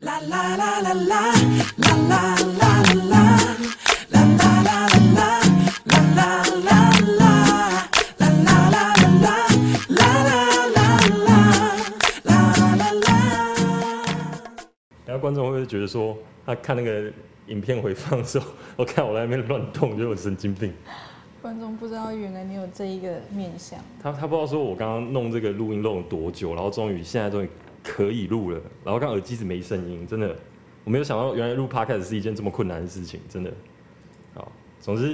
La la la la la. La la la la. La la la la. La la la la. La la la la. La la la la. La la la. 然后观众会不会觉得说，他看那个影片回放的时候，我看我在那边乱动，觉得我神经病。观众不知道原来你有这一个面相，他他不知道说我刚刚弄这个录音弄了多久，然后终于现在终于可以录了，然后刚耳机是没声音，真的我没有想到原来录 podcast 是一件这么困难的事情，真的。好，总之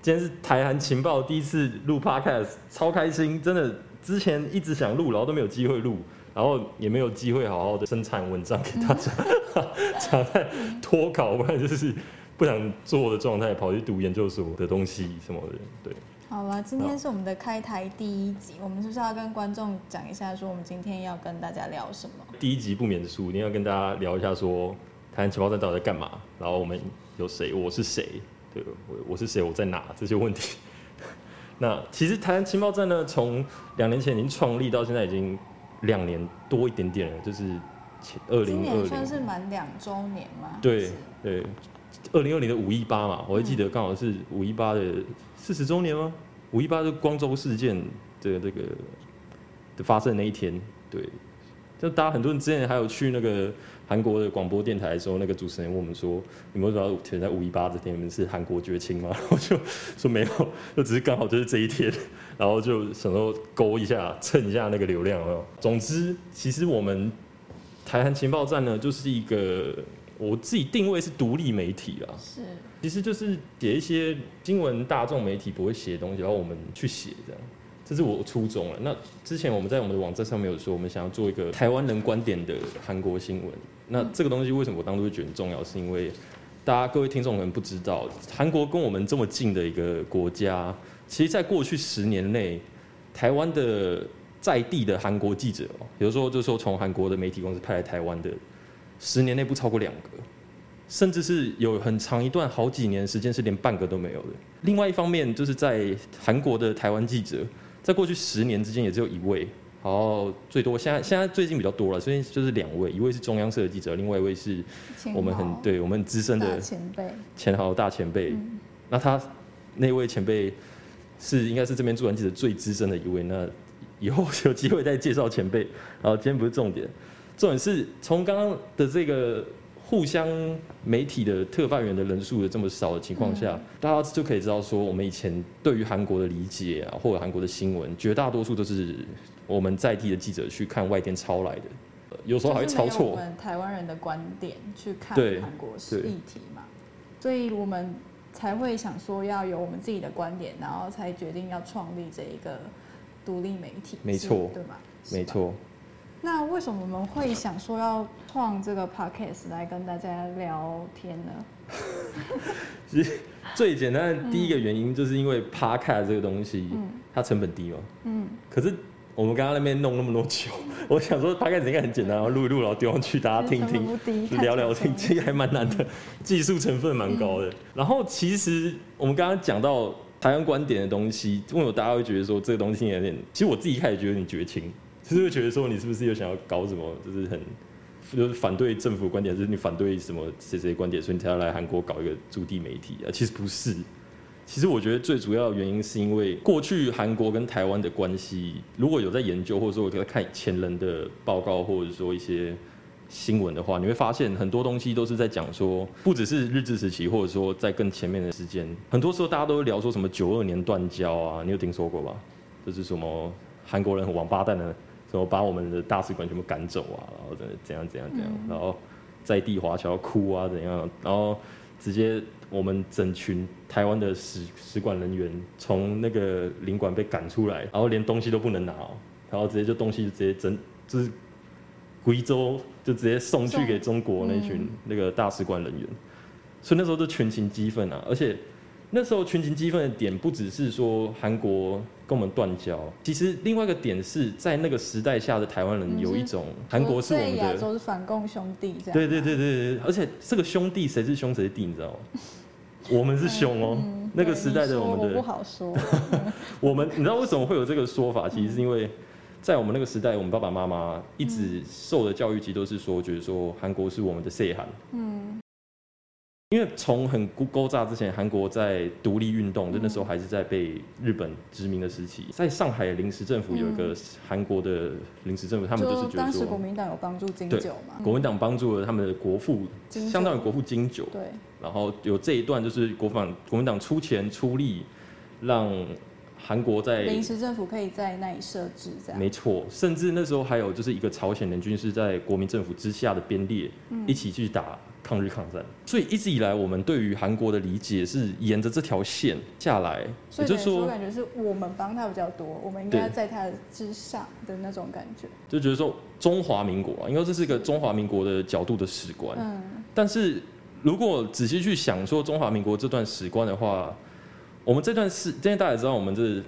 今天是台韩情报第一次录 podcast，超开心，真的之前一直想录，然后都没有机会录。然后也没有机会好好的生产文章给大家，常在脱稿，不然就是不想做的状态，跑去读研究所的东西什么的。对，好了，今天是我们的开台第一集，我们是不是要跟观众讲一下，说我们今天要跟大家聊什么？第一集不免俗，一定要跟大家聊一下说台湾情报站到底在干嘛，然后我们有谁，我是谁，对我我是谁，我在哪这些问题。那其实台湾情报站呢，从两年前已经创立到现在已经两年多一点点了，就是前二今零二年算是，满两周年吗？对对，二零二零的五一八嘛，我还记得刚好是五一八的四十周年吗？五一八是光州事件的这个的发生的那一天，对，就大家很多人之前还有去那个韩国的广播电台的时候，那个主持人问我们说，你们为什么要选在五一八这天？你们是韩国绝情吗？我就说没有，就只是刚好就是这一天，然后就想说勾一下，蹭一下那个流量。总之，其实我们台韩情报站呢，就是一个我自己定位是独立媒体啦，是，其实就是写一些新闻大众媒体不会写的东西，然后我们去写这样。这是我初衷了。那之前我们在我们的网站上面有说，我们想要做一个台湾人观点的韩国新闻。那这个东西为什么我当初会觉得很重要？是因为大家各位听众可能不知道，韩国跟我们这么近的一个国家，其实在过去十年内，台湾的在地的韩国记者哦，有时候就是说从韩国的媒体公司派来台湾的，十年内不超过两个。甚至是有很长一段好几年时间是连半个都没有的。另外一方面，就是在韩国的台湾记者，在过去十年之间也只有一位，然后最多现在现在最近比较多了，所以就是两位，一位是中央社的记者，另外一位是我们很对我们资深的前辈，前豪大前辈。嗯那他那位前辈是应该是这边驻韩记者最资深的一位。那以后有机会再介绍前辈。然后今天不是重点，重点是从刚刚的这个互相媒体的特派员的人数的这么少的情况下，大家就可以知道说，我们以前对于韩国的理解啊，或者韩国的新闻，绝大多数都是我们在地的记者去看外电抄来的，呃有时候还会抄错。我们台湾人的观点去看对韩国对议题嘛，所以我们才会想说要有我们自己的观点，然后才决定要创立这一个独立媒体，是没错对吧没。错。那为什么我们会想说要创这个 podcast 来跟大家聊天呢？其实最简单的第一个原因，就是因为 Podcast 这个东西，它成本低嘛。嗯，可是我们刚刚那边弄那么多酒，我想说 Podcast 应该很简单，然后录一录，然后丢上去，大家听听聊聊天，其实还蛮难的，技术成分蛮高的。然后其实我们刚刚讲到台湾观点的东西，为什么大家会觉得说这个东西有点？其实我自己一开始觉得有点绝情，就是会觉得说你是不是又想要搞什么，就是很。就是反对政府观点，就是你反对什么谁谁观点，所以你才要来韩国搞一个驻地媒体啊？其实不是，其实我觉得最主要的原因是因为过去韩国跟台湾的关系，如果有在研究，或者说我在看前人的报告，或者说一些新闻的话，你会发现很多东西都是在讲说，不只是日治时期，或者说在更前面的时间，很多时候大家都聊说什么九二年断交啊，你有听说过吧？就是什么韩国人很王八蛋的，什么把我们的大使馆全部赶走啊，然后怎怎样怎样怎样，然后在地华侨哭啊怎样，然后直接我们整群台湾的使使馆人员从那个领馆被赶出来，然后连东西都不能拿、哦，然后直接就东西就直接整就是贵州就直接送去给中国那群那个大使馆人员，所以那时候就群情激愤啊，而且那时候群情激愤的点不只是说韩国跟我们断交，其实另外一个点是在那个时代下的台湾人有一种韩国是我们的亚的。洲是反共兄弟这样。对对对对对，而且这个兄弟谁是兄谁是弟，你知道吗？我们是兄哦、嗯那个时代的我们的，好说。我们你知道为什么会有这个说法？其实是因为在我们那个时代，我们爸爸妈妈一直受的教育，其实都是说，觉得说韩国是我们的 say 韩。嗯因为从很勾勾炸之前，韩国在独立运动，就那时候还是在被日本殖民的时期，在上海临时政府有一个韩国的临时政府，他们就是觉得当时国，民党有帮助金对九嘛，国民党帮助了他们的国父，相当于国父金九，对，然后有这一段就是国防国民党出钱出力，让韩国在临时政府可以在那里设置这样。没错，甚至那时候还有就是一个朝鲜联军是在国民政府之下的编列，嗯一起去打抗日抗战。所以一直以来，我们对于韩国的理解是沿着这条线下来，所以就是说，说感觉是我们帮他比较多，我们应该在他之上的那种感觉。就觉得说中华民国啊，因为这是一个中华民国的角度的史观。嗯但是如果仔细去想说中华民国这段史观的话，我们这段是，现在大家也知道，我们这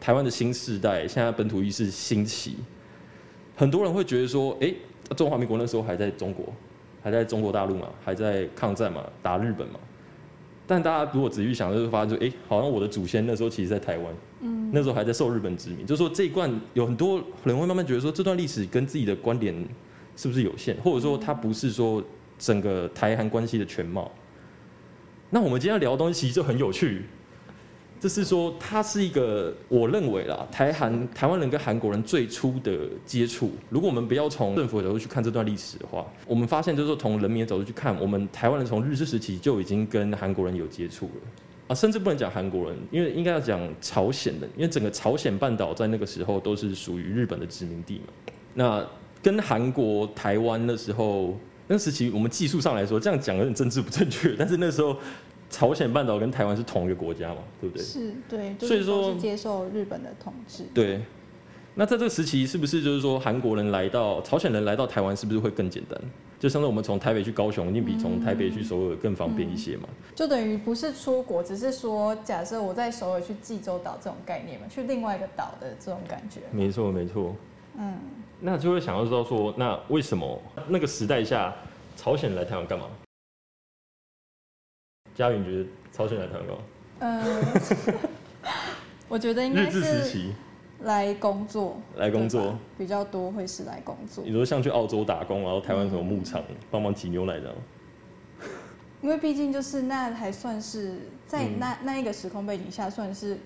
台湾的新世代，现在本土意识兴起，很多人会觉得说，哎、中华民国那时候还在中国，还在中国大陆嘛，还在抗战嘛，打日本嘛。但大家如果仔细想，就会发现说，哎、好像我的祖先那时候其实在台湾，嗯那时候还在受日本殖民，就是说这一段有很多人会慢慢觉得说，这段历史跟自己的观点是不是有限，或者说它不是说整个台韩关系的全貌。那我们今天要聊的东西其实就很有趣，就是说它是一个我认为啦，台韩台湾人跟韩国人最初的接触。如果我们不要从政府的角度去看这段历史的话，我们发现就是说从人民的角度去看，我们台湾人从日治时期就已经跟韩国人有接触了。啊，甚至不能讲韩国人，因为应该要讲朝鲜人，因为整个朝鲜半岛在那个时候都是属于日本的殖民地嘛。那跟韩国、台湾那时候那时期，我们技术上来说，这样讲有点政治不正确，但是那时候朝鲜半岛跟台湾是同一个国家嘛，对不对？是对，所以说接受日本的统治。对。那在这个时期，是不是就是说韩国人来到朝鲜人来到台湾，是不是会更简单？就相当于我们从台北去高雄，一定比从台北去首尔更方便一些嘛？就等于不是出国，只是说，假设我在首尔去济州岛这种概念嘛，去另外一个岛的这种感觉。没错，没错。嗯，那就会想要知道说，那为什么那个时代下，朝鲜人来台湾干嘛？嘉云觉得朝鲜来台湾干嘛？呃，我觉得应该日治时是期来工作，来工作，比较多会是来工作你，说像去澳洲打工，然后台湾什么牧场帮忙挤牛奶这样？因为毕竟就是那还算是在嗯那、那一个时空背景下，算是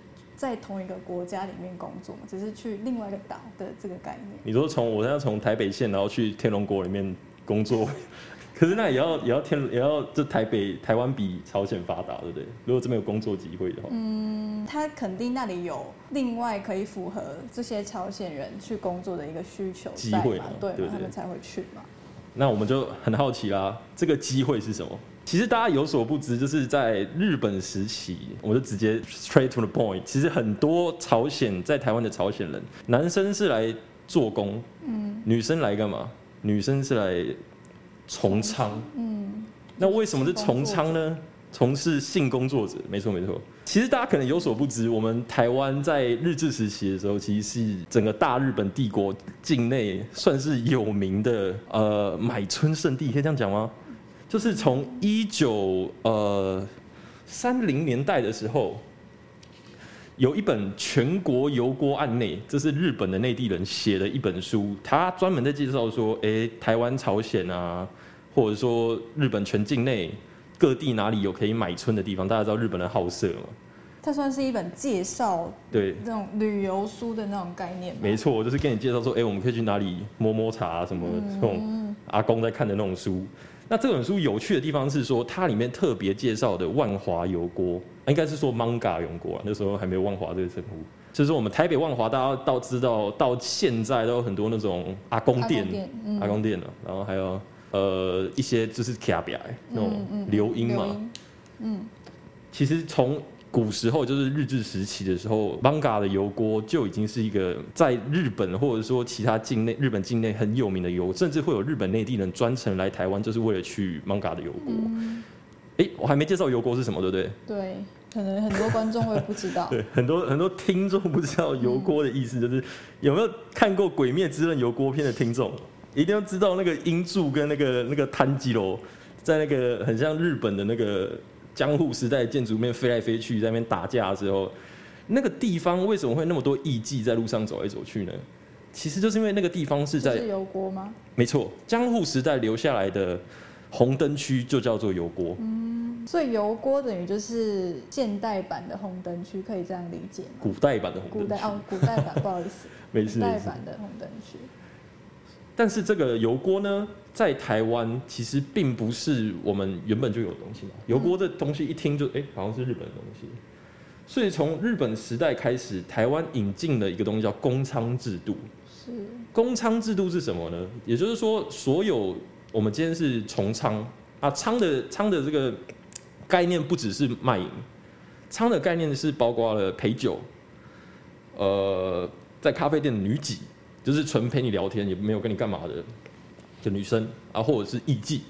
在同一个国家里面工作嘛，只是去另外一个岛的这个概念。你说从我现在从台北县，然后去天龙国里面工作，可是那也要也要天也要这台北台湾比朝鲜发达，对不对？如果这边有工作机会的话，嗯，他肯定那里有另外可以符合这些朝鲜人去工作的一个需求在机会嘛，对嘛，对对他们才会去嘛。那我们就很好奇啦，这个机会是什么？其实大家有所不知，就是在日本时期，我就直接 straight to the point。其实很多朝鲜在台湾的朝鲜人，男生是来做工，嗯女生来干嘛？女生是来从仓。嗯，那为什么是从仓呢？从事性工作者，没错没错。其实大家可能有所不知，我们台湾在日治时期的时候，其实是整个大日本帝国境内算是有名的呃买春圣地，可以这样讲吗？就是从一九呃三零年代的时候，有一本全国油锅案内，这是日本的内地人写的一本书，他专门在介绍说，诶，台湾、朝鲜啊，或者说日本全境内各地哪里有可以买春的地方？大家知道日本人好色嘛？它算是一本介绍对，那种旅游书的那种概念吧。没错，我就是跟你介绍说，诶，我们可以去哪里摸摸茶、啊、什么这种阿公在看的那种书。那这本书有趣的地方是说，它里面特别介绍的万华油锅，应该是说 manga 油锅啊，那时候还没有万华这个称呼。就是我们台北万华，大家到知道到现在都有很多那种阿公店阿公店，然后还有呃一些就是卡比那种流音嘛。嗯，其实从古时候就是日治时期的时候，manga 的油锅就已经是一个在日本或者说其他境内日本境内很有名的油，甚至会有日本内地人专程来台湾，就是为了去 manga 的油锅。嗯哎、我还没介绍油锅是什么，对不对？对，可能很多观众会不知道。对，很多很多听众不知道油锅的意思，就是有没有看过《鬼灭之刃》油锅片的听众，一定要知道那个英柱跟那个那个炭治郎在那个很像日本的那个江户时代建筑面飞来飞去，在那边打架的时候，那个地方为什么会那么多艺妓在路上走来走去呢？其实就是因为那个地方是在是油锅吗？没错，江户时代留下来的红灯区就叫做油锅。嗯所以油锅等于就是现代版的红灯区，可以这样理解吗？古代版的红灯区，古代哦，古代版，不好意思，没古代事没事。版的红灯区。但是这个油锅呢，在台湾其实并不是我们原本就有的东西嘛。油锅这东西一听就哎、好像是日本的东西。所以从日本时代开始，台湾引进了一个东西叫公娼制度。是，公娼制度是什么呢？也就是说，所有我们今天是从娼啊，娼的娼的这个概念不只是卖淫，娼的概念是包括了陪酒，呃，在咖啡店的女几，就是纯陪你聊天，也没有跟你干嘛的的女生啊，或者是艺妓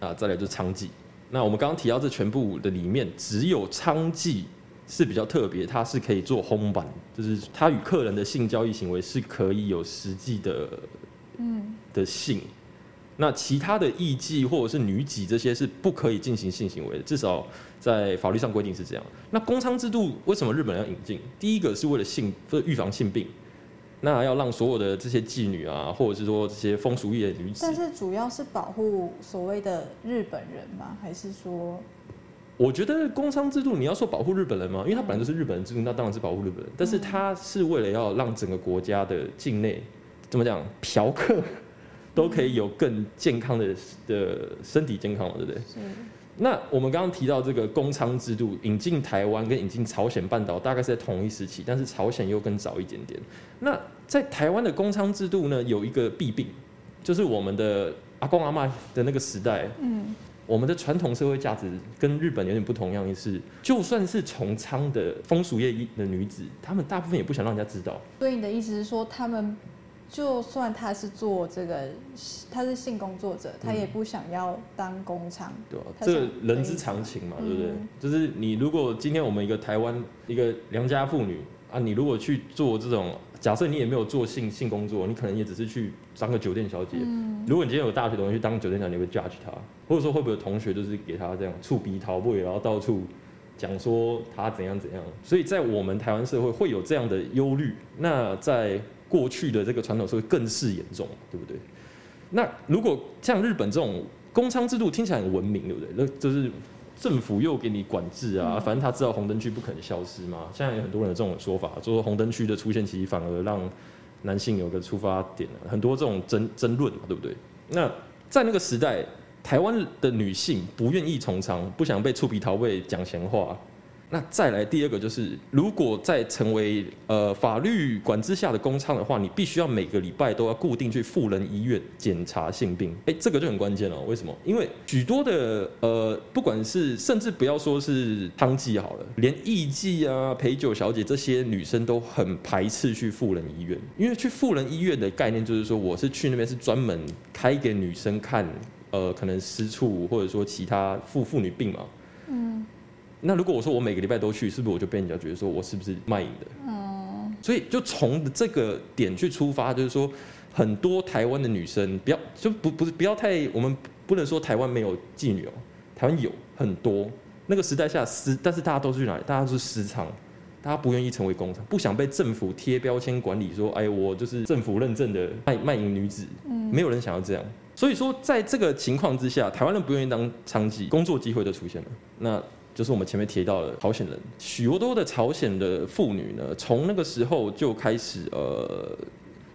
啊，再来就是娼妓。那我们刚刚提到这全部的里面，只有娼妓是比较特别，它是可以做烘板，就是它与客人的性交易行为是可以有实际的嗯，的性。那其他的艺妓或者是女妓这些是不可以进行性行为的，至少在法律上规定是这样。那公娼制度为什么日本人要引进？第一个是为了性，为了预防性病。那要让所有的这些妓女啊，或者是说这些风俗业的女子但，是主要是保护所谓的日本人吗？还是说，我觉得工商制度你要说保护日本人吗？因为它本来就是日本人制度，那当然是保护日本人。但是它是为了要让整个国家的境内怎么讲，嫖客都可以有更健康的的身体健康嘛，对不对？那我们刚刚提到这个公娼制度引进台湾跟引进朝鲜半岛大概是在同一时期，但是朝鲜又更早一点点。那在台湾的公娼制度呢，有一个弊病，就是我们的阿公阿妈的那个时代，嗯，我们的传统社会价值跟日本有点不同样的是，就算是从娼的风俗业的女子，她们大部分也不想让人家知道。所以你的意思是说，他们就算他是做这个，他是性工作者，他也不想要当工厂。对啊、这个人之常情嘛，对不对？嗯就是你如果今天我们一个台湾一个良家妇女啊，你如果去做这种，假设你也没有做性性工作，你可能也只是去当个酒店小姐。嗯，如果你今天有大学同学去当酒店小姐，你会 judge 她，或者说会不会有同学就是给他这样触鼻逃位，然后到处讲说他怎样怎样？所以在我们台湾社会会有这样的忧虑，那在过去的这个传统社会更是严重，对不对？那如果像日本这种公娼制度听起来很文明，对不对？那就是政府又给你管制啊，嗯反正他知道红灯区不可能消失嘛。现在有很多人有这种说法，说红灯区的出现其实反而让男性有个出发点啊，很多这种争争论嘛，对不对？那在那个时代，台湾的女性不愿意从娼，不想被触鼻逃位讲闲话。那再来第二个就是，如果在成为呃法律管制下的公娼的话，你必须要每个礼拜都要固定去妇人医院检查性病。哎、这个就很关键了。为什么？因为许多的呃，不管是甚至不要说是汤妓好了，连艺妓啊、陪酒小姐这些女生都很排斥去妇人医院，因为去妇人医院的概念就是说，我是去那边是专门开给女生看，呃，可能私处或者说其他妇妇女病嘛。嗯那如果我说我每个礼拜都去，是不是我就被人家觉得说我是不是卖淫的？嗯，所以就从这个点去出发，就是说很多台湾的女生，不要就不不是不要太，我们不能说台湾没有妓女哦，台湾有很多。那个时代下私，但是大家都是去哪里？大家都是私娼，大家不愿意成为工厂，不想被政府贴标签管理，说哎我就是政府认证的卖卖淫女子，嗯没有人想要这样。所以说，在这个情况之下，台湾人不愿意当娼妓，工作机会就出现了。那就是我们前面提到的朝鲜人，许多的朝鲜的妇女呢，从那个时候就开始呃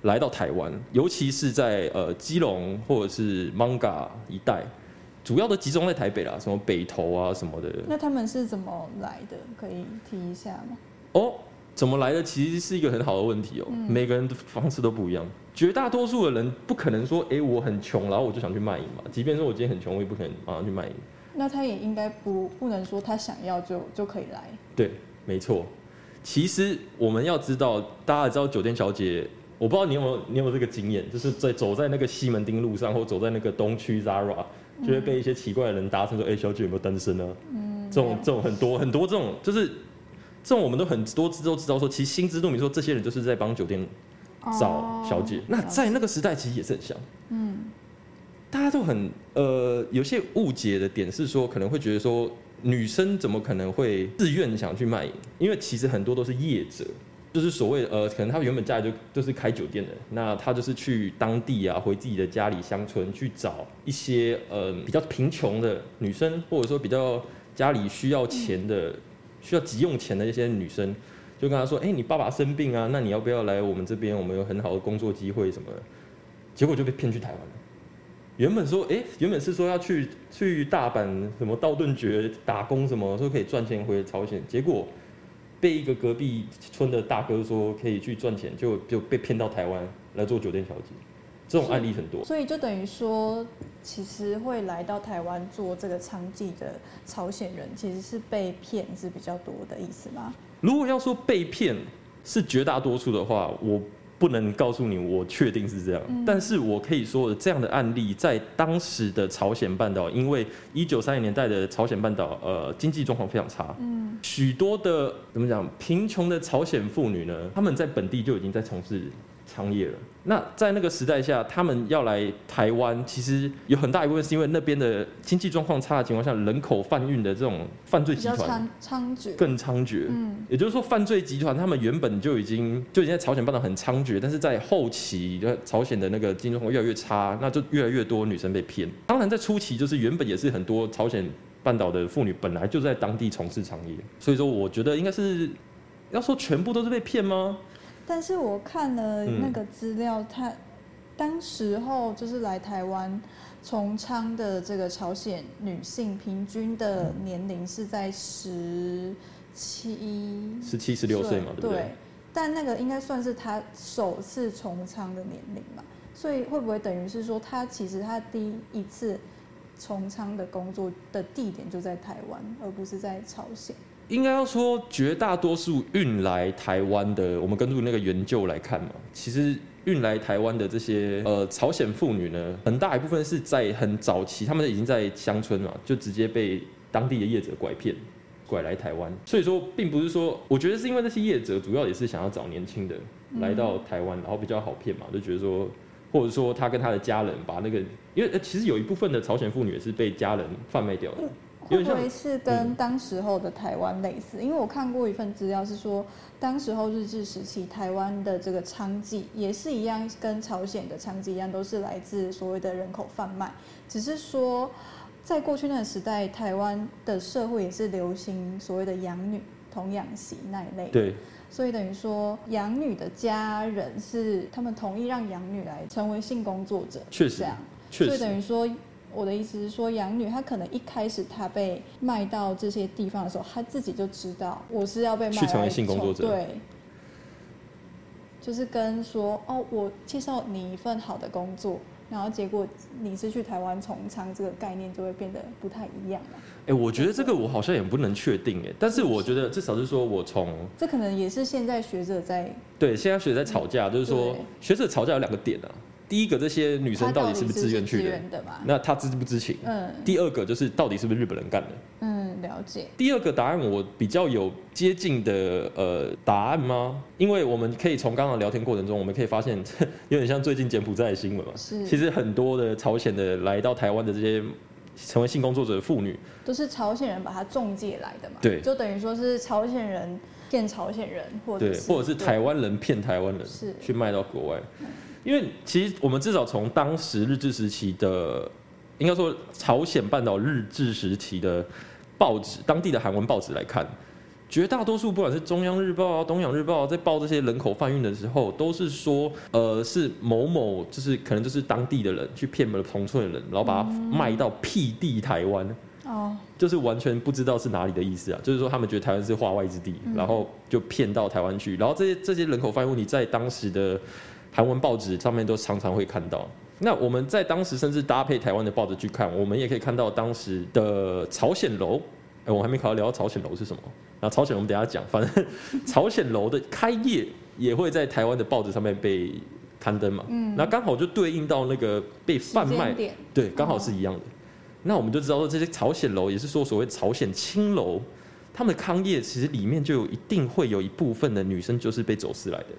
来到台湾，尤其是在呃基隆或者是 Manga 一带，主要都集中在台北啦，什么北投啊什么的。那他们是怎么来的？可以提一下吗？哦，怎么来的？其实是一个很好的问题哦。嗯每个人的方式都不一样，绝大多数的人不可能说，哎、我很穷，然后我就想去卖淫嘛。即便说我今天很穷，我也不可能马上去卖淫。那他也应该不不能说他想要就就可以来。对，没错。其实我们要知道，大家也知道酒店小姐，我不知道你有没有你有没有这个经验，就是在走在那个西门町路上，或走在那个东区 Zara，就会被一些奇怪的人搭讪说：“哎、小姐有没有单身呢、嗯，这种这种很多很多这种，就是这种我们都很多知都知道说，其实心知肚明说这些人就是在帮酒店找小姐。那在那个时代其实也是很像。嗯大家都很呃有些误解的点是说，可能会觉得说女生怎么可能会自愿想去卖淫？因为其实很多都是业者。就是所谓呃，可能他原本家里就就是开酒店的，那他就是去当地啊，回自己的家里乡村去找一些呃比较贫穷的女生，或者说比较家里需要钱的、需要急用钱的一些女生，就跟他说：“哎、你爸爸生病啊，那你要不要来我们这边？我们有很好的工作机会什么的。”结果就被骗去台湾了。原本说，哎、原本是说要去去大阪什么道顿崛打工什么，说可以赚钱回朝鲜，结果被一个隔壁村的大哥说可以去赚钱，就就被骗到台湾来做酒店小姐。这种案例很多。所以就等于说，其实会来到台湾做这个娼妓的朝鲜人，其实是被骗是比较多的意思吗？如果要说被骗是绝大多数的话，我不能告诉你我确定是这样，但是我可以说这样的案例在当时的朝鲜半岛，因为一九三零年代的朝鲜半岛呃经济状况非常差，嗯，许多的怎么讲贫穷的朝鲜妇女呢，她们在本地就已经在从事娼业了。那在那个时代下，他们要来台湾，其实有很大一部分是因为那边的经济状况差的情况下，人口贩运的这种犯罪集团猖猖獗。更猖獗。嗯，也就是说，犯罪集团他们原本就已经就已经在朝鲜半岛很猖獗，但是在后期，就朝鲜的那个经济状况越来越差，那就越来越多女生被骗。当然，在初期，就是原本也是很多朝鲜半岛的妇女本来就在当地从事娼业，所以说我觉得应该是要说全部都是被骗吗？但是我看了嗯那个资料，他当时候就是来台湾从昌的这个朝鲜女性，平均的年龄是在十七十七、十六岁嘛，对不对？但那个应该算是他首次从仓的年龄嘛，所以会不会等于是说，他其实他第一次从仓的工作的地点就在台湾，而不是在朝鲜？应该要说，绝大多数运来台湾的，我们根据那个研究来看嘛，其实运来台湾的这些呃朝鲜妇女呢，很大一部分是在很早期，他们已经在乡村嘛，就直接被当地的业者拐骗。拐来台湾，所以说并不是说，我觉得是因为那些业者主要也是想要找年轻的来到台湾，然后比较好骗嘛，就觉得说，或者说他跟他的家人把那个，因为其实有一部分的朝鲜妇女也是被家人贩卖掉的，会不会是跟当时候的台湾类似？因为我看过一份资料是说，当时候日治时期台湾的这个娼妓也是一样，跟朝鲜的娼妓一样，都是来自所谓的人口贩卖，只是说。在过去那个时代，台湾的社会也是流行所谓的养女、童养媳那一类，对，所以等于说养女的家人是他们同意让养女来成为性工作者，确实这样，确所以等，于说，我的意思是说，养女她可能一开始她被卖到这些地方的时候，她自己就知道我是要被卖去成为性工作者对，就是跟说哦，我介绍你一份好的工作，然后结果你是去台湾从仓，这个概念就会变得不太一样了。哎、我觉得这个我好像也不能确定哎，但是我觉得至少是说我从这可能也是现在学者在对现在学者在吵架，就是说学者吵架有两个点啊，第一个这些女生到底是不是自愿去的，的？那她知不知情？嗯第二个就是到底是不是日本人干的？嗯，了解。第二个答案我比较有接近的呃答案吗？因为我们可以从刚刚的聊天过程中，我们可以发现 有点像最近柬埔寨的新闻嘛。是其实很多的朝鲜的来到台湾的这些成为性工作者的妇女，都是朝鲜人把她中介来的嘛？对就等于说是朝鲜人骗朝鲜人，或者或者是台湾人骗台湾人是去卖到国外。因为其实我们至少从当时日治时期的，应该说朝鲜半岛日治时期的报纸，当地的韩文报纸来看，绝大多数不管是中央日报啊、东洋日报、啊、在报这些人口贩运的时候，都是说，呃，是某某就是可能就是当地的人去骗了同村的人，然后把它卖到僻地台湾。哦，就是完全不知道是哪里的意思啊，就是说他们觉得台湾是化外之地，然后就骗到台湾去，然后这些这些人口贩运问题在当时的韩文报纸上面都常常会看到。那我们在当时甚至搭配台湾的报纸去看，我们也可以看到当时的朝鲜楼。哎，我还没考虑聊到朝鲜楼是什么。那朝鲜楼我们等下讲，反正 朝鲜楼的开业也会在台湾的报纸上面被刊登嘛。嗯那刚好就对应到那个被贩卖对，刚好是一样的。那我们就知道说，这些朝鲜楼也是说所谓朝鲜青楼，他们的康业其实里面就有一定会有一部分的女生就是被走私来的。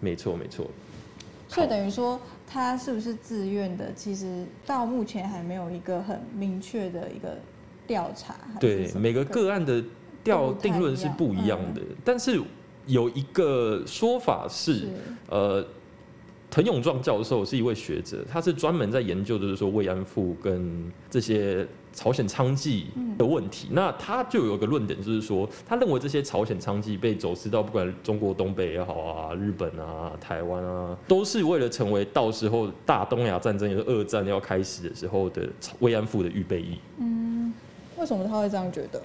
没错，没错。所以等于说他是不是自愿的，其实到目前还没有一个很明确的一个调查。对每个个案的调定论是不一样的，但是有一个说法是，是呃，滕永壮教授是一位学者，他是专门在研究，就是说慰安妇跟这些朝鲜娼妓的问题。那他就有一个论点，就是说，他认为这些朝鲜娼妓被走私到不管中国东北也好啊、日本啊、台湾啊，都是为了成为到时候大东亚战争，也就是二战要开始的时候的慰安妇的预备役。嗯，为什么他会这样觉得？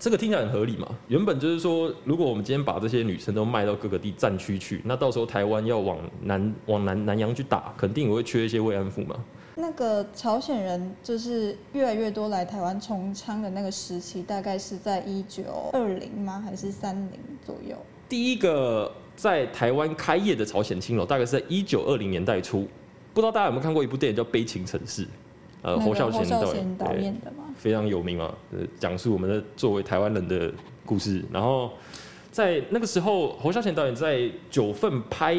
这个听起来很合理嘛？原本就是说，如果我们今天把这些女生都卖到各个地战区去，那到时候台湾要往南往南南洋去打，肯定也会缺一些慰安妇嘛。那个朝鲜人就是越来越多来台湾从娼的那个时期，大概是在一九二零吗？还是三零左右？第一个在台湾开业的朝鲜青楼，大概是在一九二零年代初。不知道大家有没有看过一部电影叫《悲情城市》？呃，侯孝贤导演导对演的嘛。非常有名嘛，呃，讲述我们的作为台湾人的故事。然后在那个时候，侯孝贤导演在九份拍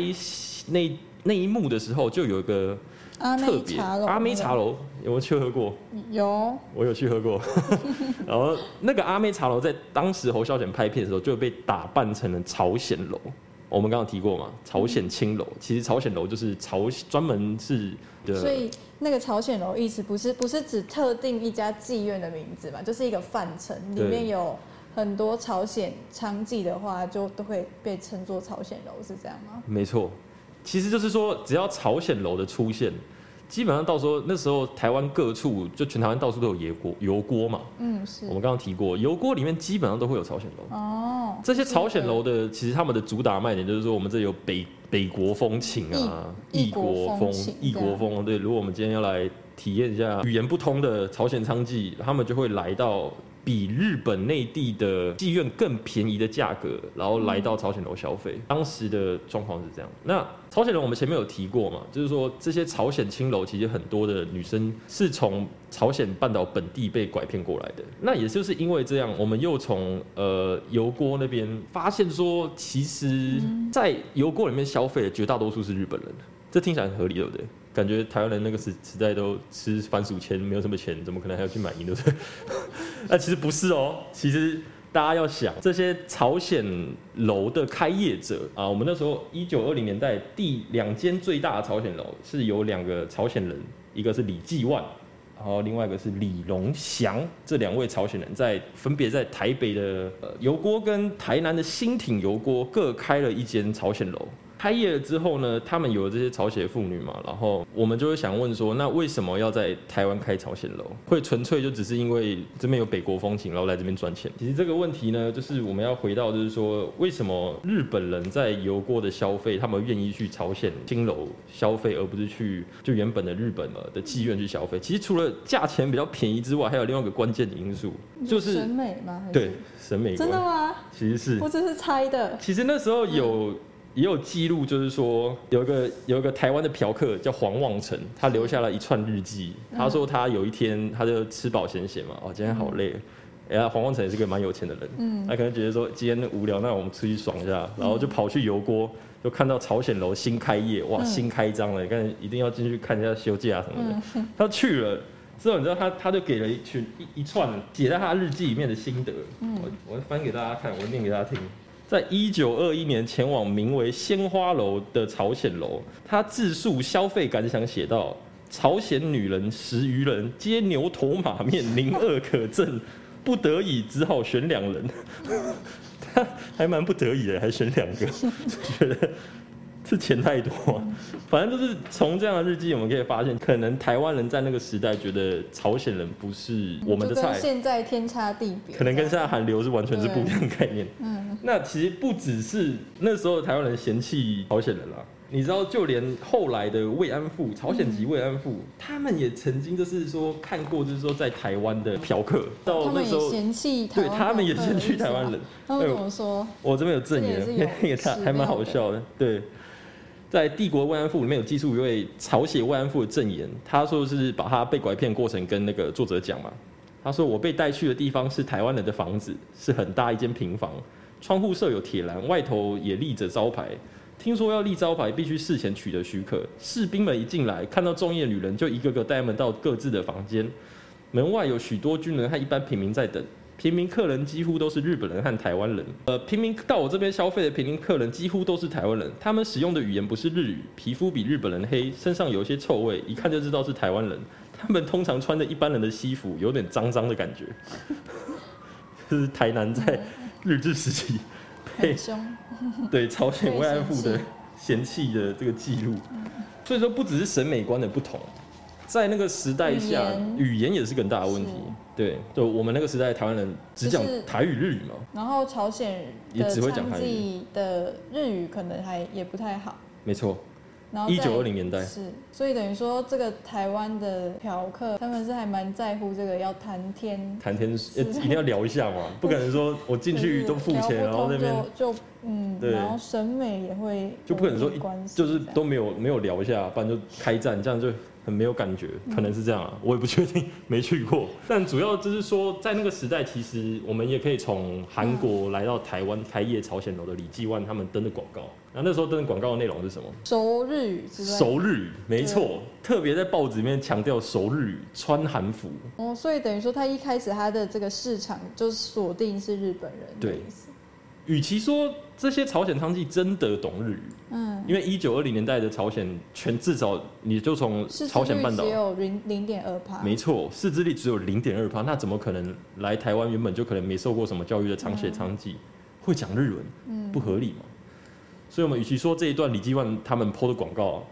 那那一幕的时候，就有一个阿特别妹茶楼，阿妹茶楼，有没有去喝过？有，我有去喝过。然后那个阿妹茶楼在当时侯孝贤拍片的时候，就被打扮成了朝鲜楼。我们刚刚提过嘛，朝鲜青楼，其实朝鲜楼就是朝专门是的，所以那个朝鲜楼意思不是不是指特定一家妓院的名字嘛，就是一个范畴，里面有很多朝鲜娼妓的话，就都会被称作朝鲜楼，是这样吗？没错，其实就是说，只要朝鲜楼的出现，基本上到时候那时候台湾各处就全台湾到处都有油锅油锅嘛。嗯，是我。们刚刚提过，油锅里面基本上都会有朝鲜楼。哦，这些朝鲜楼的，其实他们的主打卖点就是说，我们这有北北国风情啊，异异国风异国风。对，如果我们今天要来体验一下语言不通的朝鲜娼妓，他们就会来到比日本内地的妓院更便宜的价格，然后来到朝鲜楼消费。当时的状况是这样。那朝鲜楼我们前面有提过嘛，就是说这些朝鲜青楼其实很多的女生是从朝鲜半岛本地被拐骗过来的。那也就是因为这样，我们又从呃油锅那边发现说，其实在油锅里面消费的绝大多数是日本人。这听起来很合理，对不对？感觉台湾人那个时时代都吃番薯钱，没有什么钱，怎么可能还要去买银，对不对？那其实不是哦，其实大家要想，这些朝鲜楼的开业者啊，我们那时候一九二零年代第两间最大的朝鲜楼是由两个朝鲜人，一个是李继万，然后另外一个是李荣祥，这两位朝鲜人在分别在台北的呃油锅跟台南的新町油锅各开了一间朝鲜楼。开业了之后呢，他们有这些朝鲜妇女嘛，然后我们就会想问说，那为什么要在台湾开朝鲜楼？会纯粹就只是因为这边有北国风情，然后来这边赚钱？其实这个问题呢，就是我们要回到，就是说，为什么日本人在游过的消费，他们愿意去朝鲜青楼消费，而不是去就原本的日本的妓院去消费？其实除了价钱比较便宜之外，还有另外一个关键的因素，就是审美吗？对审美真的观，吗？其实是我只是猜的。其实那时候有、也有记录，就是说有一个有一个台湾的嫖客叫黄望成，他留下了一串日记。他说他有一天他就吃饱闲闲嘛，哦，今天好累。哎呀，黄望成也是个蛮有钱的人，嗯。他可能觉得说今天无聊，那我们出去爽一下，然后就跑去油锅，就看到朝鲜楼新开业，哇，嗯。新开张了，看一定要进去看一下休假什么的。他去了之后，你知道他他就给了一群一一串写在他日记里面的心得，我我翻给大家看，我念给大家听。在一九二一年前往名为鲜花楼的朝鲜楼，他自述消费感想写道：朝鲜女人十余人，皆牛头马面，宁恶可憎，不得已只好选两人。他还蛮不得已的，还选两个，觉得是钱太多啊、反正就是从这样的日记，我们可以发现，可能台湾人在那个时代觉得朝鲜人不是我们的菜现在天差地别。可能跟现在韩流是完全是不一样的概念。嗯，那其实不只是那时候台湾人嫌弃朝鲜人啦，你知道，就连后来的慰安妇，朝鲜籍慰安妇，他们也曾经就是说看过，就是说在台湾的嫖客，到那时候，也嫌弃台对他们也嫌弃台湾人。他们怎么说？我这边有证言，这个也是有那个他史还蛮好笑的。对，在帝国慰安妇里面有记述一位朝鲜慰安妇的证言，他说是把他被拐骗过程跟那个作者讲嘛。他说我被带去的地方是台湾人的房子，是很大一间平房，窗户设有铁栏，外头也立着招牌。听说要立招牌，必须事前取得许可。士兵们一进来，看到中夜女人，就一个个带他们到各自的房间。门外有许多军人和一般平民在等。平民客人几乎都是日本人和台湾人。呃，平民到我这边消费的平民客人几乎都是台湾人，他们使用的语言不是日语，皮肤比日本人黑，身上有一些臭味，一看就知道是台湾人。他们通常穿着一般人的西服，有点脏脏的感觉。这 是台南在日治时期被，对朝鲜慰安妇的嫌弃的这个记录。所以说，不只是审美观的不同，在那个时代下，语语言也是个很大的问题是。对，就我们那个时代，台湾人只讲台语、日语嘛，然后朝鲜也只会讲娼台语。妓的日语可能还也不太好，没错。然后一九二零年代，是，所以等于说这个台湾的嫖客，他们是还蛮在乎这个要谈天，谈天呃一定要聊一下嘛，不可能说我进去都付钱，然后那边就就嗯，对。然后审美也会就不可能说一就是都没有没有聊一下，不然就开战，这样就很没有感觉，嗯。可能是这样啊，我也不确定，没去过。但主要就是说，在那个时代，其实我们也可以从韩国来到台湾开业朝鲜楼的李继万他们登的广告，然后那时候登的广告的内容是什么？熟日语之类熟日语，没错，特别在报纸里面强调熟日语，穿韩服，哦，所以等于说他一开始他的这个市场就锁定是日本人对，与其说这些朝鲜娼妓真的懂日语，嗯，因为一九二零年代的朝鲜全至少你就从朝鲜半岛。只有零零点二趴，没错，识字率只有零点二趴，那怎么可能来台湾原本就可能没受过什么教育的长血娼妓、会讲日文？嗯。不合理嘛？所以我们与其说这一段李继万他们 PO 的广告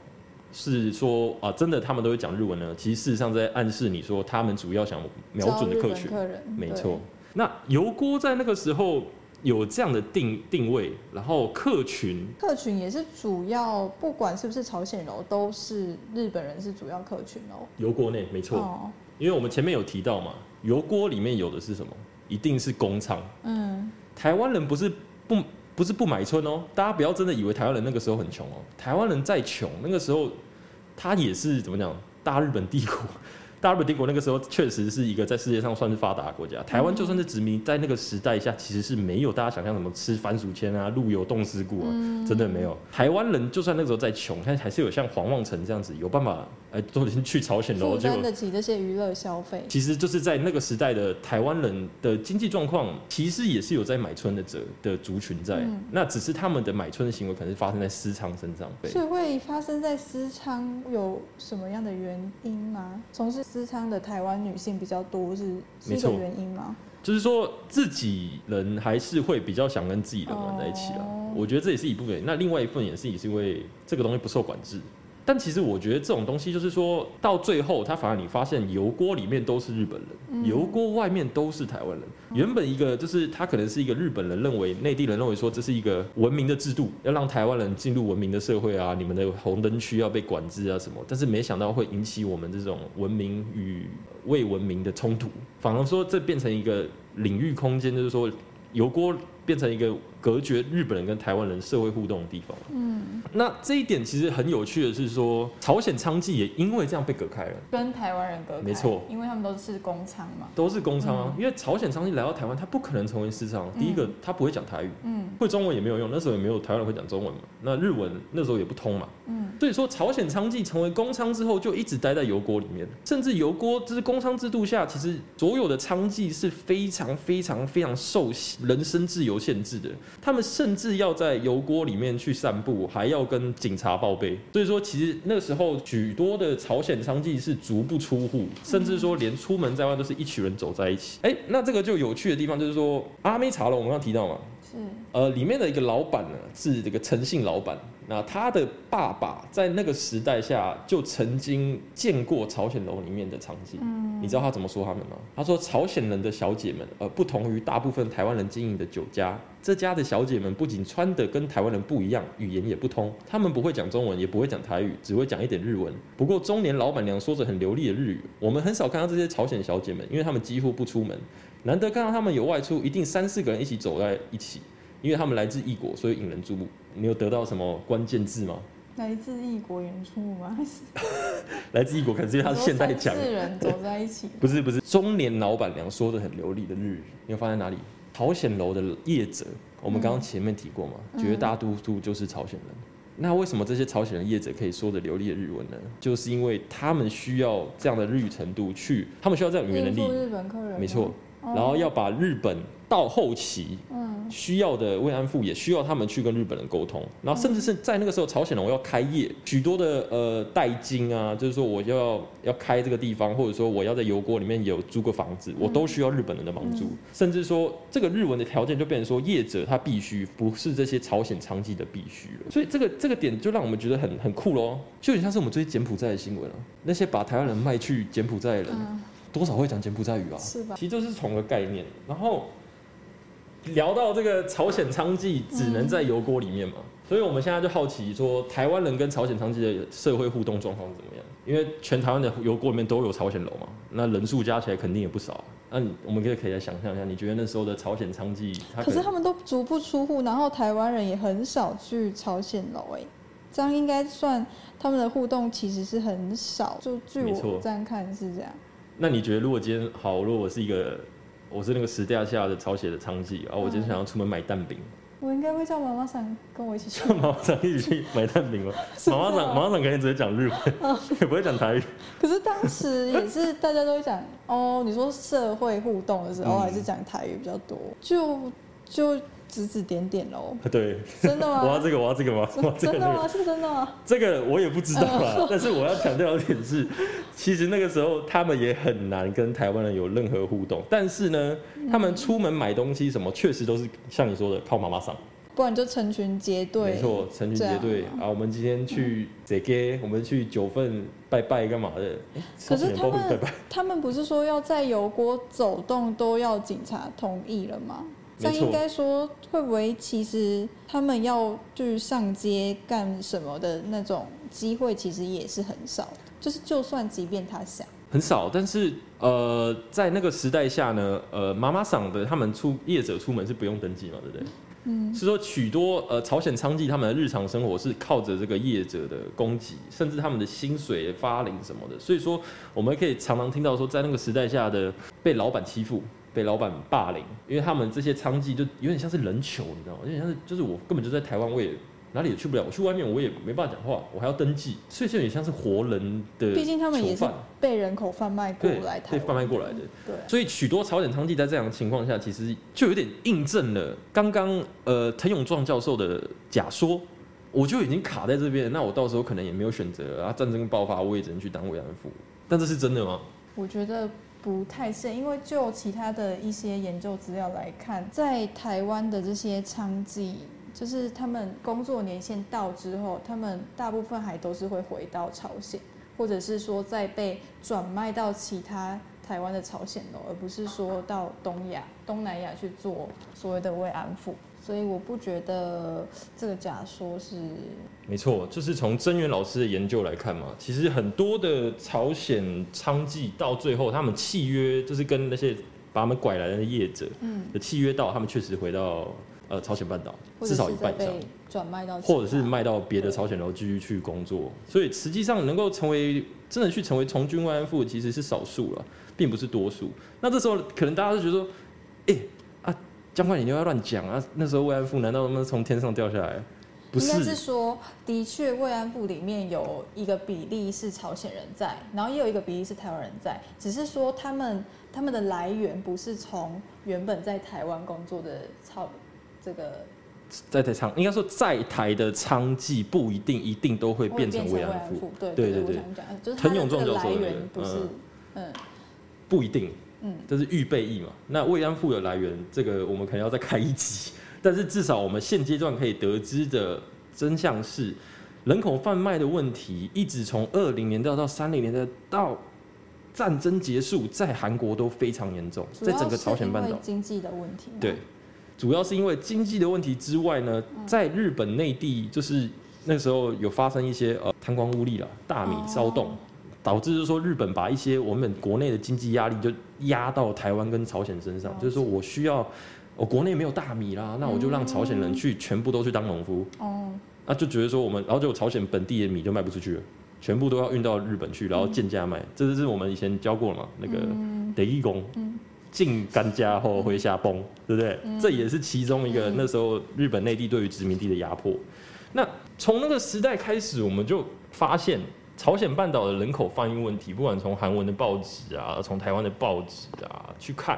是说啊，真的他们都会讲日文呢，其实事实上在暗示你说他们主要想瞄准的客群，没错。那油锅在那个时候有这样的定定位，然后客群客群也是主要，不管是不是朝鲜楼，都是日本人是主要客群哦。油锅内没错，哦，因为我们前面有提到嘛，油锅里面有的是什么？一定是工厂。嗯，台湾人不是不不是不买春哦，大家不要真的以为台湾人那个时候很穷哦。台湾人再穷，那个时候他也是怎么讲？大日本帝国，大日本帝国那个时候确实是一个在世界上算是发达的国家。台湾就算是殖民，在那个时代下，其实是没有大家想象什么吃番薯签啊、路有冻尸骨啊，真的没有。台湾人就算那个时候再穷，但还是有像黄望成这样子有办法，哎，都已经去朝鲜了，负担得起这些娱乐消费。其实就是在那个时代的台湾人的经济状况，其实也是有在买春的者的族群在，嗯那只是他们的买春的行为可能是发生在私娼身上。对所以会发生在私娼有什么样的原因吗？从事私娼的台湾女性比较多是是一个原因吗？就是说自己人还是会比较想跟自己人玩在一起啦。哦我觉得这也是一部分。那另外一部分也是也是因为这个东西不受管制。但其实我觉得这种东西就是说到最后，他反而你发现油锅里面都是日本人，嗯油锅外面都是台湾人。原本一个就是他可能是一个日本人认为内地人认为说这是一个文明的制度，要让台湾人进入文明的社会啊，你们的红灯区要被管制啊什么。但是没想到会引起我们这种文明与未文明的冲突，反而说这变成一个领域空间，就是说油锅变成一个隔绝日本人跟台湾人社会互动的地方。嗯，那这一点其实很有趣的是说，朝鲜娼妓也因为这样被隔开了。跟台湾人隔开，没错因为他们都是公娼嘛。都是公娼啊，嗯因为朝鲜娼妓来到台湾，他不可能成为私娼。第一个，他不会讲台语，嗯会中文也没有用，那时候也没有台湾人会讲中文嘛。那日文那时候也不通嘛，嗯，所以说朝鲜娼妓成为公娼之后，就一直待在油锅里面，甚至油锅就是公娼制度下，其实所有的娼妓是非常非常非常受人身自由限制的，他们甚至要在油锅里面去散步，还要跟警察报备。所以说，其实那个时候许多的朝鲜娼妓是足不出户，甚至说连出门在外都是一群人走在一起。哎，那这个就有趣的地方就是说，阿妹茶楼我们刚刚提到嘛，是呃，里面的一个老板呢是这个诚信老板，那他的爸爸在那个时代下就曾经见过朝鲜楼里面的场景。嗯你知道他怎么说他们吗？他说朝鲜人的小姐们，呃，不同于大部分台湾人经营的酒家，这家的小姐们不仅穿的跟台湾人不一样，语言也不通，他们不会讲中文，也不会讲台语，只会讲一点日文。不过中年老板娘说着很流利的日语，我们很少看到这些朝鲜小姐们，因为她们几乎不出门，难得看到她们有外出，一定三四个人一起走在一起。因为他们来自异国，所以引人注目。你有得到什么关键字吗？来自异国原住民吗？还 是来自异国，可能是因为他是现代讲，四人走在一起，不是不是。中年老板娘说的很流利的日语，你有发现哪里？朝鲜楼的业者，我们刚刚前面提过嘛，嗯绝大多数就是朝鲜人。那为什么这些朝鲜人业者可以说的流利的日文呢？就是因为他们需要这样的日语程度去，他们需要这样语言能力，日本客人，没错。哦然后要把日本到后期嗯。需要的慰安妇也需要他们去跟日本人沟通，然后甚至是在那个时候，朝鲜人我要开业，许多的呃代金啊，就是说我要要开这个地方，或者说我要在油锅里面有租个房子，我都需要日本人的帮助，甚至说这个日文的条件就变成说业者他必须不是这些朝鲜娼妓的必须了，所以这个这个点就让我们觉得很很酷咯，就有点像是我们追柬埔寨的新闻啊，那些把台湾人卖去柬埔寨的人。嗯，多少会讲柬埔寨语啊，是吧？其实就是同个概念。然后聊到这个朝鲜娼妓只能在油锅里面嘛，所以我们现在就好奇说，台湾人跟朝鲜娼妓的社会互动状况怎么样？因为全台湾的油锅里面都有朝鲜楼嘛，那人数加起来肯定也不少啊。那你我们可以可以来想象一下，你觉得那时候的朝鲜娼妓，可是他们都足不出户，然后台湾人也很少去朝鲜楼，哎，这样应该算他们的互动其实是很少，就据我这样看是这样。那你觉得如果今天好，如果我是一个我是那个时代下的朝鲜的娼妓，然后我今天想要出门买蛋饼。我应该会叫妈妈桑跟我一起去叫。妈妈长一起去买蛋饼吗？是妈妈长，这样妈妈长肯定只会讲日文，也不会讲台语。可是当时也是大家都会讲哦，你说社会互动的时候嗯还是讲台语比较多，就就指指点点喽。对，真的吗？我要这个，我要这个吗？真的吗？是真的吗？这个我也不知道啦。但是我要强调的点是，其实那个时候他们也很难跟台湾人有任何互动。但是呢，他们出门买东西什么，确实都是像你说的靠妈妈上。不然就成群结队。没错，成群结队啊。我们今天去这个，我们去九份拜拜干嘛的？可是他们拜。他们不是说要在油锅走动都要警察同意了吗？这样应该说会不会其实他们要就是上街干什么的那种机会其实也是很少的，就是就算即便他想，很少，但是呃，在那个时代下呢，呃，妈妈桑的他们出业者出门是不用登记嘛，对不对？嗯，是说许多呃朝鲜娼妓他们的日常生活是靠着这个业者的供给，甚至他们的薪水发零什么的，所以说我们可以常常听到说，在那个时代下的被老板欺负。被老板霸凌，因为他们这些娼妓就有点像是人球，你知道吗？有点像是就是我根本就在台湾，我也哪里也去不了，我去外面我也没办法讲话，我还要登记，所以就有点像是活人的毕竟他们也是被人口贩卖过来被来台湾，贩卖过来的。对啊，所以许多朝鲜娼妓在这样的情况下，其实就有点印证了刚刚呃滕永壮教授的假说，我就已经卡在这边，那我到时候可能也没有选择啊，战争爆发我也只能去当慰安妇。但这是真的吗？我觉得不太是，因为就其他的一些研究资料来看，在台湾的这些娼妓，就是他们工作年限到之后，他们大部分还都是会回到朝鲜，或者是说再被转卖到其他台湾的朝鲜楼，而不是说到东亚、东南亚去做所谓的慰安妇。所以我不觉得这个假说是没错，就是从真源老师的研究来看嘛，其实很多的朝鲜娼妓到最后，他们契约就是跟那些把他们拐来的业者嗯，的契约到，他们确实回到呃朝鲜半岛，至少一半以上。转卖到，或者是卖到别的朝鲜楼继续去工作，所以实际上能够成为真的去成为从军慰安妇，其实是少数了，并不是多数。那这时候可能大家都觉得说，哎、啊，江官你又要乱讲啊，那时候慰安妇难道他们从天上掉下来？不是。应该是是，说，的确慰安妇里面有一个比例是朝鲜人在，然后也有一个比例是台湾人在，只是说他们他们的来源不是从原本在台湾工作的朝这个在台仓应该说在台的娼妓不一定一定都会变成慰安妇，妇，对对对对对我想讲，就是滕永壮教授的那个源不是，嗯。不一定。嗯，这是预备役嘛？那慰安妇的来源，这个我们可能要再开一集。但是至少我们现阶段可以得知的真相是，人口贩卖的问题一直从二零年代到三零年代到战争结束，在韩国都非常严重，在整个朝鲜半岛。为经济的问题嘛，对，主要是因为经济的问题之外呢，在日本内地就是那时候有发生一些呃贪官污吏啦、大米骚动，哦导致就是说日本把一些我们国内的经济压力就压到台湾跟朝鲜身上，就是说我需要我国内没有大米啦，那我就让朝鲜人去全部都去当农夫，哦，那就觉得说我们，然后就朝鲜本地的米就卖不出去了。全部都要运到日本去，然后贱价卖，这就是我们以前教过了嘛，那个嗯得义工，嗯进干家后会下崩，对不对？嗯这也是其中一个嗯那时候日本内地对于殖民地的压迫。那从那个时代开始，我们就发现朝鲜半岛的人口贩运问题，不管从韩文的报纸啊，从台湾的报纸啊去看，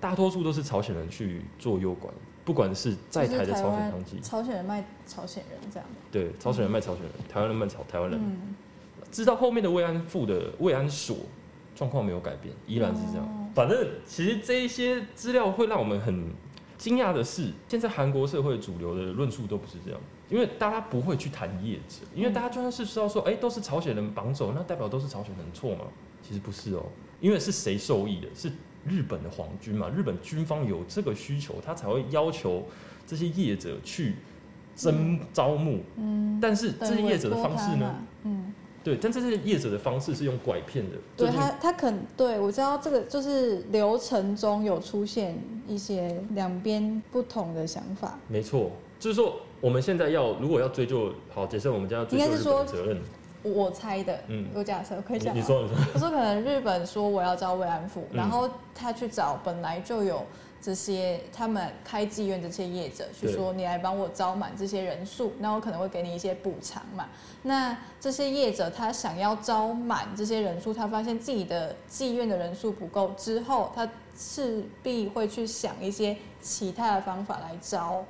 大多数都是朝鲜人去做诱拐，不管是在台的朝鲜湾娼妓，朝鲜人卖朝鲜人这样。对，朝鲜人卖朝鲜人，台湾人卖朝台湾人。嗯，直到后面的慰安妇的慰安所状况没有改变，依然是这样。哦反正其实这一些资料会让我们很惊讶的是，现在韩国社会主流的论述都不是这样，因为大家不会去谈业者，因为大家就算是知道说，哎、都是朝鲜人绑走，那代表都是朝鲜人错吗？其实不是哦，因为是谁受益的？是日本的皇军嘛，日本军方有这个需求，他才会要求这些业者去征招募。嗯，但是这些业者的方式呢？嗯，对，但这些业者的方式是用拐骗的，就是对他，他肯对我知道这个就是流程中有出现一些两边不同的想法，没错，就是说我们现在要如果要追究，好，假设我们家要追究日应该是说责任，我猜的，嗯。我假设可以讲吗你你说你说，我说可能日本说我要招慰安妇，嗯。然后他去找本来就有这些他们开妓院这些业者去对。说你来帮我招满这些人数，那我可能会给你一些补偿嘛。那这些业者他想要招满这些人数，他发现自己的妓院的人数不够之后，他势必会去想一些其他的方法来招，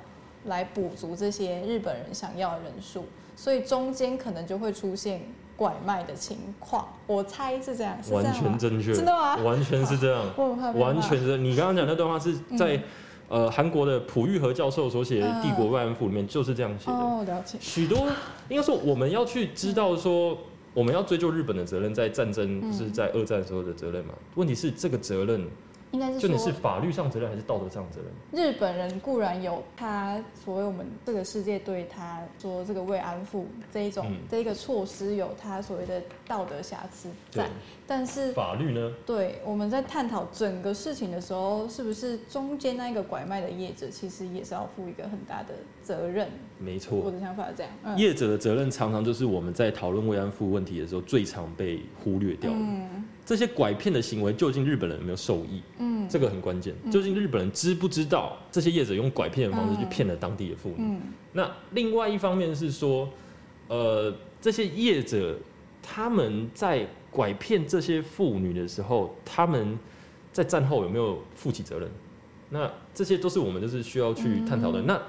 来补足这些日本人想要的人数，所以中间可能就会出现拐卖的情况。我猜是这样，是这完？全正确，真的吗完全是这样，完全是。你刚刚讲那段话是在、嗯呃韩国的朴玉和教授所写的《帝国慰安妇》里面就是这样写的。哦，了解。许多应该说我们要去知道说，我们要追究日本的责任，在战争嗯就是在二战时候的责任嘛。问题是这个责任，应该是就你是说，法律上责任还是道德上责任？日本人固然有他所谓我们这个世界对他说这个慰安妇这一种、嗯这一个措施有他所谓的道德瑕疵在，，但是法律呢？对我们在探讨整个事情的时候，是不是中间那一个拐卖的业者其实也是要负一个很大的责任？没错我，的想法是这样。嗯业者的责任常常就是我们在讨论慰安妇问题的时候最常被忽略掉的。嗯这些拐骗的行为，究竟日本人有没有受益？嗯这个很关键。嗯究竟日本人知不知道这些业者用拐骗的方式去骗了当地的妇女？嗯那另外一方面是说，呃，这些业者他们在拐骗这些妇女的时候，他们在战后有没有负起责任？那这些都是我们就是需要去探讨的。嗯那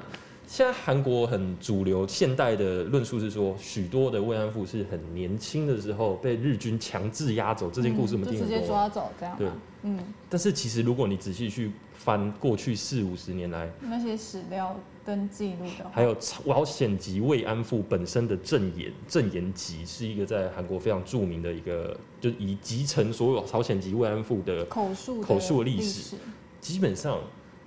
现在韩国很主流现代的论述是说，许多的慰安妇是很年轻的时候被日军强制押走，这件故事我们听很多。接抓走这样对？嗯，但是其实如果你仔细去翻过去四五十年来，那些史料跟记录的话，还有朝鲜籍慰安妇本身的证言，证言集是一个在韩国非常著名的一个，就以集成所有朝鲜籍慰安妇的，口述口述的历历史基本上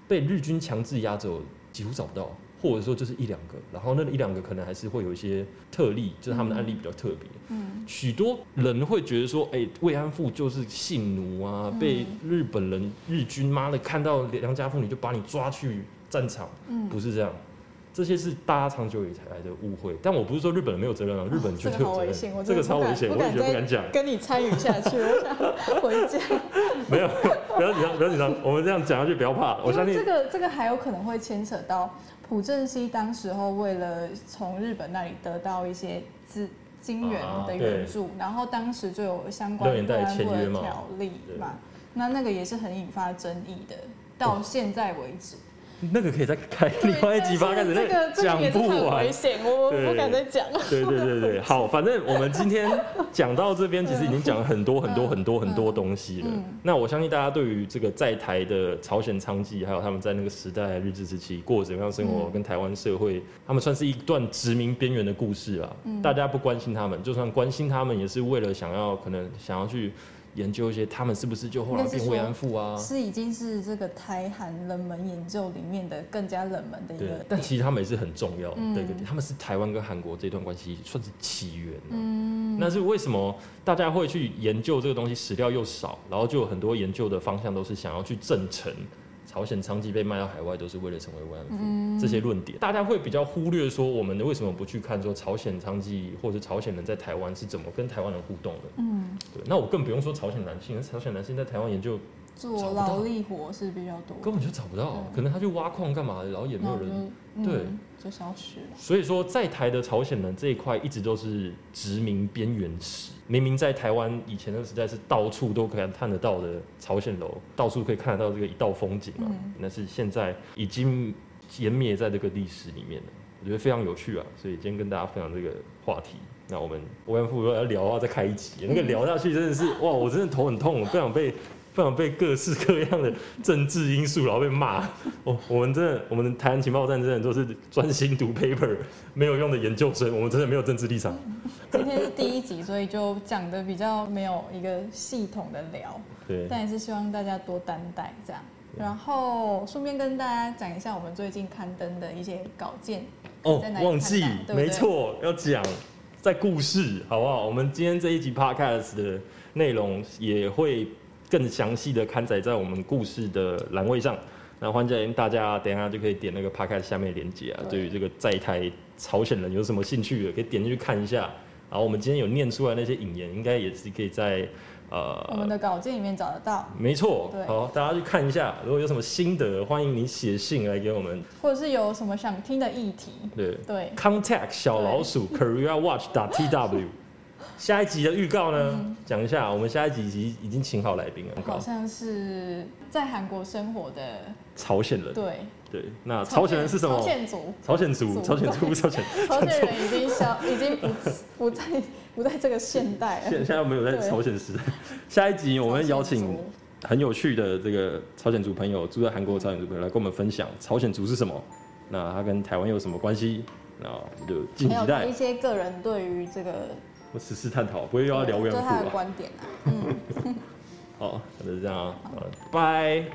被日军强制押走，几乎找不到，或者说就是一两个，然后那一两个可能还是会有一些特例，就是他们的案例比较特别。嗯许多人会觉得说，哎、慰安妇就是性奴啊，嗯被日本人日军妈的看到良家妇女就把你抓去战场。嗯，不是这样，这些是大家长久以来的误会。但我不是说日本人没有责任啊，日本绝这对有责任。这个超危险，我也觉得不敢讲。跟你参与下去，我想回家。没有，不要紧张，不要紧张。我们这样讲下去，不要怕。我相信这个这个还有可能会牵扯到朴正熙当时候为了从日本那里得到一些资金源的援助，然后当时就有相关六年代慰安妇签约嘛的条例嘛，那那个也是很引发争议的，到现在为止。那个可以再开另外一集吧，开始那个讲不完危。险，我对不敢再讲。对对对对，好，反正我们今天讲到这边，其实已经讲了很多很多很多很多东西了。嗯那我相信大家对于这个在台的朝鲜娼妓，还有他们在那个时代日治时期过怎么样生活，嗯跟台湾社会，他们算是一段殖民边缘的故事啊。嗯大家不关心他们，就算关心他们，也是为了想要可能想要去研究一些他们是不是就后来变慰安妇啊。是已经是这个台韩冷门研究里面的更加冷门的一对个，但。其实他们也是很重要的嗯一个点，他们是台湾跟韩国这段关系算是起源、啊。嗯，那是为什么大家会去研究这个东西？史料又少，然后就有很多研究的方向都是想要去证成朝鲜娼妓被卖到海外都是为了成为慰安妇、嗯这些论点，大家会比较忽略说，我们为什么不去看说朝鲜娼妓或者朝鲜人在台湾是怎么跟台湾人互动的？嗯对，那我更不用说朝鲜男性，朝鲜男性在台湾研究做劳力活是比较多，根本就找不到，可能他去挖矿干嘛的，然后也没有人。对嗯就消失了。所以说，在台的朝鲜人这一块一直都是殖民边缘史。明明在台湾以前的时代是到处都可以看得到的朝鲜楼，到处可以看得到这个一道风景嘛，嗯那是现在已经湮灭在这个历史里面了。我觉得非常有趣啊，所以今天跟大家分享这个话题。那我们我跟富要聊的话，再开一集，那个聊下去真的是哇，我真的头很痛，我不想被不想被各式各样的政治因素然后被骂。哦，我们真的，我们台湾情报站真的都是专心读 paper 没有用的研究生，我们真的没有政治立场。今天是第一集，所以就讲的比较没有一个系统的聊，对，但也是希望大家多担待这样。然后顺便跟大家讲一下我们最近刊登的一些稿件，哦忘记没错，要讲在故事，好不好？我们今天这一集 podcast 的内容也会更详细的刊载在我们故事的栏位上。那欢迎大家等一下就可以点那个 podcast 下面的链接啊。对对于这个在台朝鲜人有什么兴趣的，可以点进去看一下。然后我们今天有念出来那些引言，应该也是可以在呃我们的稿件里面找得到，没错对，好，大家去看一下。如果有什么心得，欢迎你写信来给我们。或者是有什么想听的议题，对对，，contact 小老鼠 koreawatch.tw。下一集的预告呢，嗯讲一下，我们下一集已经已经请好来宾了，好像是在韩国生活的，朝鲜人。对，对，那朝鲜人是什么朝？鲜族，朝鲜族，朝鲜族，朝鲜。朝鲜人已经消，已经不不在不在这个现代了。现现在我们有在朝鲜时代。下一集我们邀请很有趣的这个朝鲜族朋友，住在韩国的朝鲜族朋友来跟我们分享朝鲜族是什么，那他跟台湾有什么关系？那我们就敬请期待一。些个人对于这个我实时探讨，不会又要聊慰安对他的妇吧？观点啊，嗯。好，那就这样啊，拜。